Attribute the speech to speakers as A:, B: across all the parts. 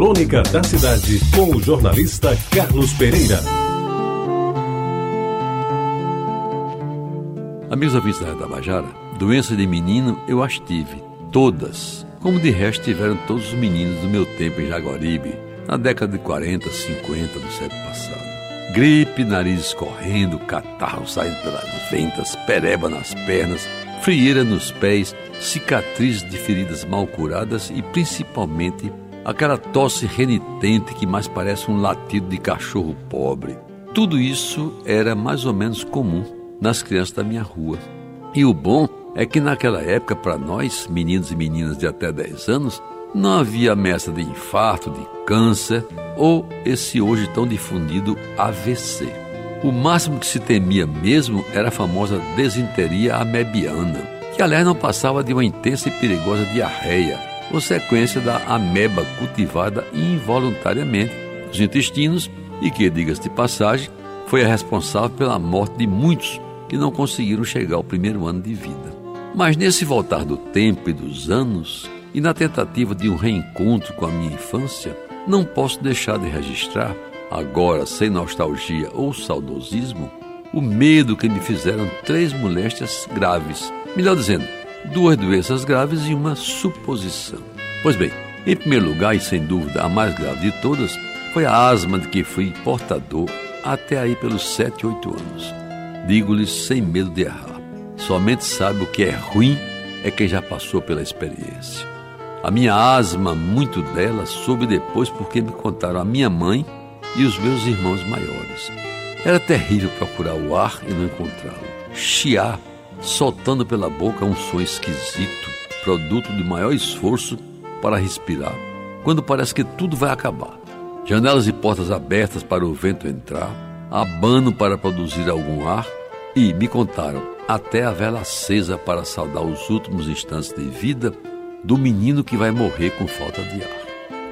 A: Crônica da Cidade, com o jornalista Carlos Pereira.
B: Amigos ouvintes da Tabajara, doença de menino eu as tive, todas, como de resto tiveram todos os meninos do meu tempo em Jaguaribe, na década de 40, 50 do século passado. Gripe, nariz escorrendo, catarro saindo pelas ventas, pereba nas pernas, frieira nos pés, cicatrizes de feridas mal curadas e principalmente aquela tosse renitente que mais parece um latido de cachorro pobre. Tudo isso era mais ou menos comum nas crianças da minha rua. E o bom é que naquela época, para nós, meninos e meninas de até 10 anos, não havia ameaça de infarto, de câncer ou esse hoje tão difundido AVC. O máximo que se temia mesmo era a famosa desinteria amebiana, que aliás não passava de uma intensa e perigosa diarreia, ou sequência da ameba cultivada involuntariamente nos intestinos e que, diga-se de passagem, foi a responsável pela morte de muitos que não conseguiram chegar ao primeiro ano de vida. Mas nesse voltar do tempo e dos anos, e na tentativa de um reencontro com a minha infância, não posso deixar de registrar, agora sem nostalgia ou saudosismo, o medo que me fizeram três moléstias graves. Melhor dizendo, duas doenças graves e uma suposição. Pois bem, em primeiro lugar, e sem dúvida a mais grave de todas, foi a asma de que fui portador até aí pelos sete, oito anos. Digo-lhes sem medo de errar. Somente sabe o que é ruim é quem já passou pela experiência. A minha asma, muito dela, soube depois porque me contaram a minha mãe e os meus irmãos maiores. Era terrível procurar o ar e não encontrá-lo. Chiar, soltando pela boca um som esquisito, produto de maior esforço para respirar, quando parece que tudo vai acabar. Janelas e portas abertas para o vento entrar, abano para produzir algum ar e, me contaram, até a vela acesa para saudar os últimos instantes de vida do menino que vai morrer com falta de ar.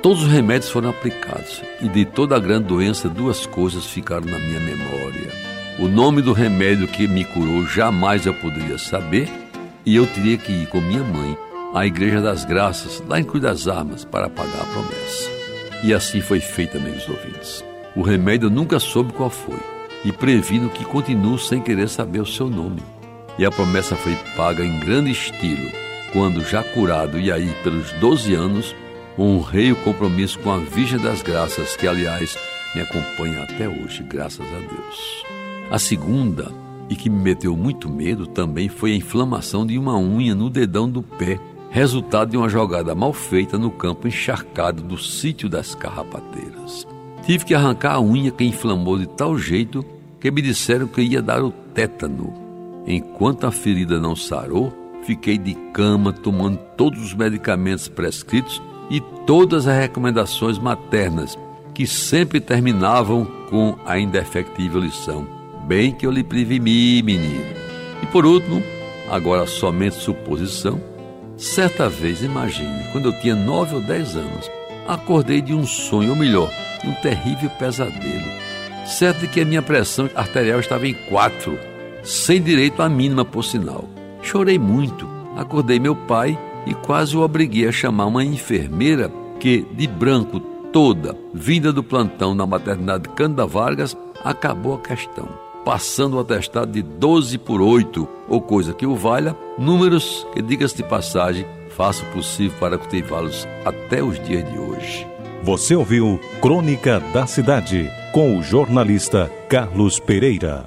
B: Todos os remédios foram aplicados e de toda a grande doença duas coisas ficaram na minha memória. O nome do remédio que me curou jamais eu poderia saber e eu teria que ir com minha mãe à Igreja das Graças, lá em Cruz das Armas, para pagar a promessa. E assim foi feito, amigos ouvintes. O remédio eu nunca soube qual foi e previno que continuo sem querer saber o seu nome. E a promessa foi paga em grande estilo quando já curado e aí pelos 12 anos, honrei o compromisso com a Virgem das Graças, que aliás me acompanha até hoje, graças a Deus. A segunda, e que me meteu muito medo, também foi a inflamação de uma unha no dedão do pé, resultado de uma jogada mal feita no campo encharcado do sítio das carrapateiras. Tive que arrancar a unha que inflamou de tal jeito que me disseram que ia dar o tétano. Enquanto a ferida não sarou, fiquei de cama tomando todos os medicamentos prescritos e todas as recomendações maternas, que sempre terminavam com a indefectível lição: Bem que eu lhe previmi, menino. E por último, agora somente suposição, certa vez, imagine, quando eu tinha nove ou dez anos, acordei de um sonho, ou melhor, de um terrível pesadelo. Certo de que a minha pressão arterial estava em quatro, sem direito à mínima por sinal. Chorei muito, acordei meu pai e quase o obriguei a chamar uma enfermeira que, de branco toda, vinda do plantão na maternidade Canda Vargas, acabou a questão, passando o atestado de 12 por 8, ou coisa que o valha, números que, diga-se de passagem, faço o possível para cultivá-los até os dias de hoje.
A: Você ouviu Crônica da Cidade, com o jornalista Carlos Pereira.